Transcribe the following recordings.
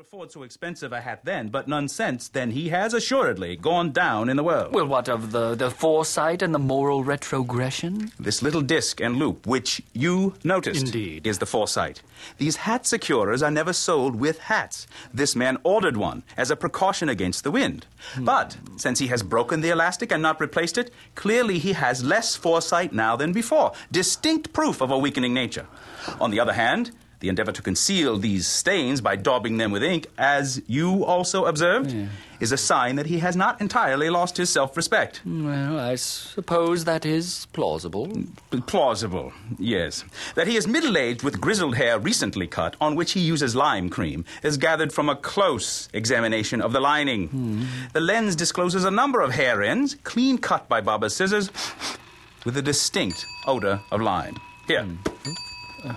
afford so expensive a hat then, but none since, then he has assuredly gone down in the world. Well, what of the, the foresight and the moral retrogression? This little disc and loop, which you noticed, Indeed. is the foresight. These hat securers are never sold with hats. This man ordered one as a precaution against the wind. Hmm. But since he has broken the elastic and not replaced it, clearly he has less foresight now than before. Distinct proof of a weakening nature. On the other hand, the endeavor to conceal these stains by daubing them with ink, as you also observed, is a sign that he has not entirely lost his self respect. Well, I suppose that is plausible. Plausible, yes. That he is middle aged with grizzled hair recently cut, on which he uses lime cream, is gathered from a close examination of the lining. Hmm. The lens discloses a number of hair ends, clean cut by barber's scissors, with a distinct odor of lime. Here. Hmm.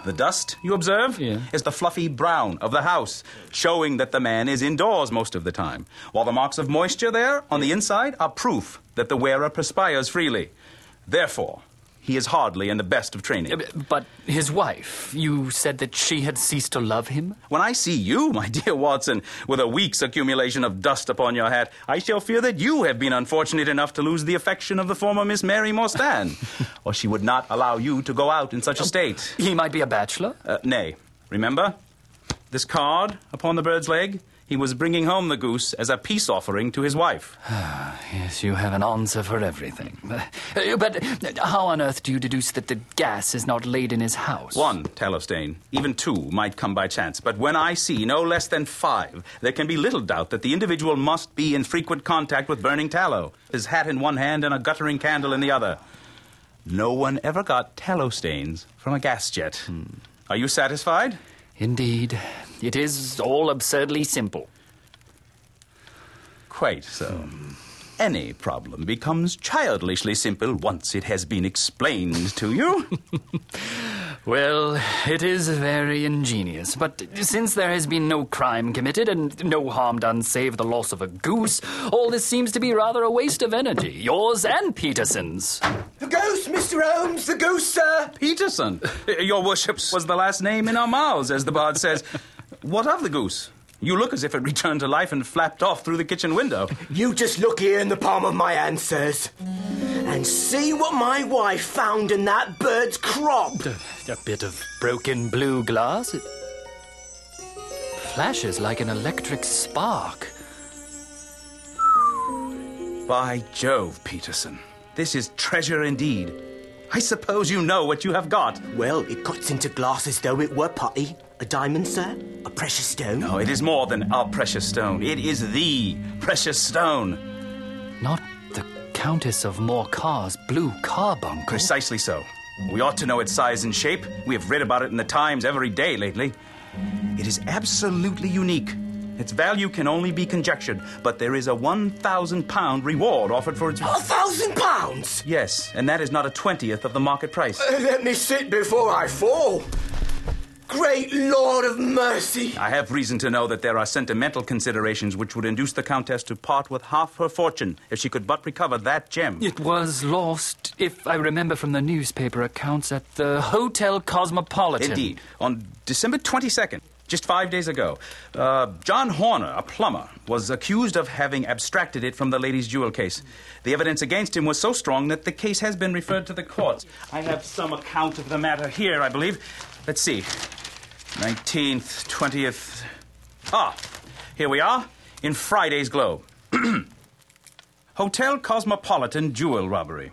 The dust, you observe, Yeah. is the fluffy brown of the house, showing that the man is indoors most of the time, while the marks of moisture there on the inside are proof that the wearer perspires freely. Therefore, he is hardly in the best of training. But his wife, you said that she had ceased to love him? When I see you, my dear Watson, with a week's accumulation of dust upon your hat, I shall fear that you have been unfortunate enough to lose the affection of the former Miss Mary Morstan, or she would not allow you to go out in such a state. He might be a bachelor? Uh, nay, remember? This card upon the bird's leg? He was bringing home the goose as a peace offering to his wife. Yes, you have an answer for everything. Uh, But how on earth do you deduce that the gas is not laid in his house? One tallow stain, even two, might come by chance. But when I see no less than five, there can be little doubt that the individual must be in frequent contact with burning tallow, his hat in one hand and a guttering candle in the other. No one ever got tallow stains from a gas jet. Are you satisfied? Indeed. It is all absurdly simple. Quite so. Any problem becomes childishly simple once it has been explained to you. Well, it is very ingenious, but since there has been no crime committed and no harm done save the loss of a goose, all this seems to be rather a waste of energy, yours and Peterson's. The goose, Mr. Holmes, the goose, sir. Peterson. Your worships was the last name in our mouths, as the bard says. What of the goose? You look as if it returned to life and flapped off through the kitchen window. You just look here in the palm of my hand, sirs, and see what my wife found in that bird's crop. A bit of broken blue glass. It flashes like an electric spark. By Jove, Peterson. This is treasure indeed. I suppose you know what you have got. Well, it cuts into glass as though it were putty. A diamond, sir? A precious stone? No, it is more than a precious stone. It is the precious stone. Not the Countess of Morcar's blue carbuncle. Precisely so. We ought to know its size and shape. We have read about it in the Times every day lately. It is absolutely unique. Its value can only be conjectured, but there is a 1,000 pound reward offered for its. A thousand pounds! Yes, and that is not a twentieth of the market price. Uh, Let me sit before I fall. Great Lord of mercy! I have reason to know that there are sentimental considerations which would induce the Countess to part with half her fortune if she could but recover that gem. It was lost, if I remember from the newspaper accounts, at the Hotel Cosmopolitan. Indeed. On December 22nd, just five days ago, uh, John Horner, a plumber, was accused of having abstracted it from the lady's jewel case. The evidence against him was so strong that the case has been referred to the courts. I have some account of the matter here, I believe. Let's see. 19th, 20th. Ah, here we are in Friday's Globe. Hotel Cosmopolitan jewel robbery.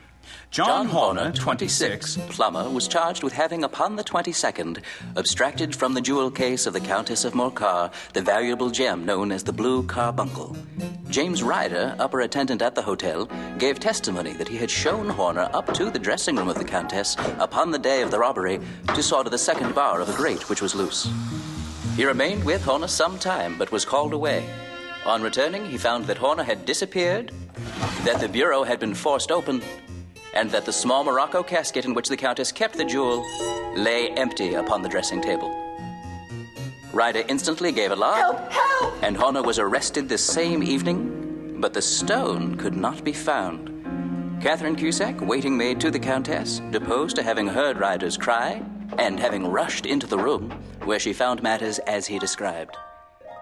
John, Horner, 26, plumber, was charged with having, upon the 22nd, abstracted from the jewel case of the Countess of Morcar the valuable gem known as the Blue Carbuncle. James Ryder, upper attendant at the hotel, gave testimony that he had shown Horner up to the dressing room of the Countess upon the day of the robbery to solder the second bar of a grate which was loose. He remained with Horner some time, but was called away. On returning, he found that Horner had disappeared, that the bureau had been forced open, and that the small Morocco casket in which the Countess kept the jewel lay empty upon the dressing table. Ryder instantly gave a alarm, Help! Help! and Horner was arrested this same evening, but the stone could not be found. Catherine Cusack, waiting maid to the Countess, deposed to having heard Ryder's cry and having rushed into the room, where she found matters as he described.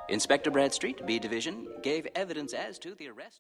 Inspector Bradstreet, B Division, gave evidence as to the arrest.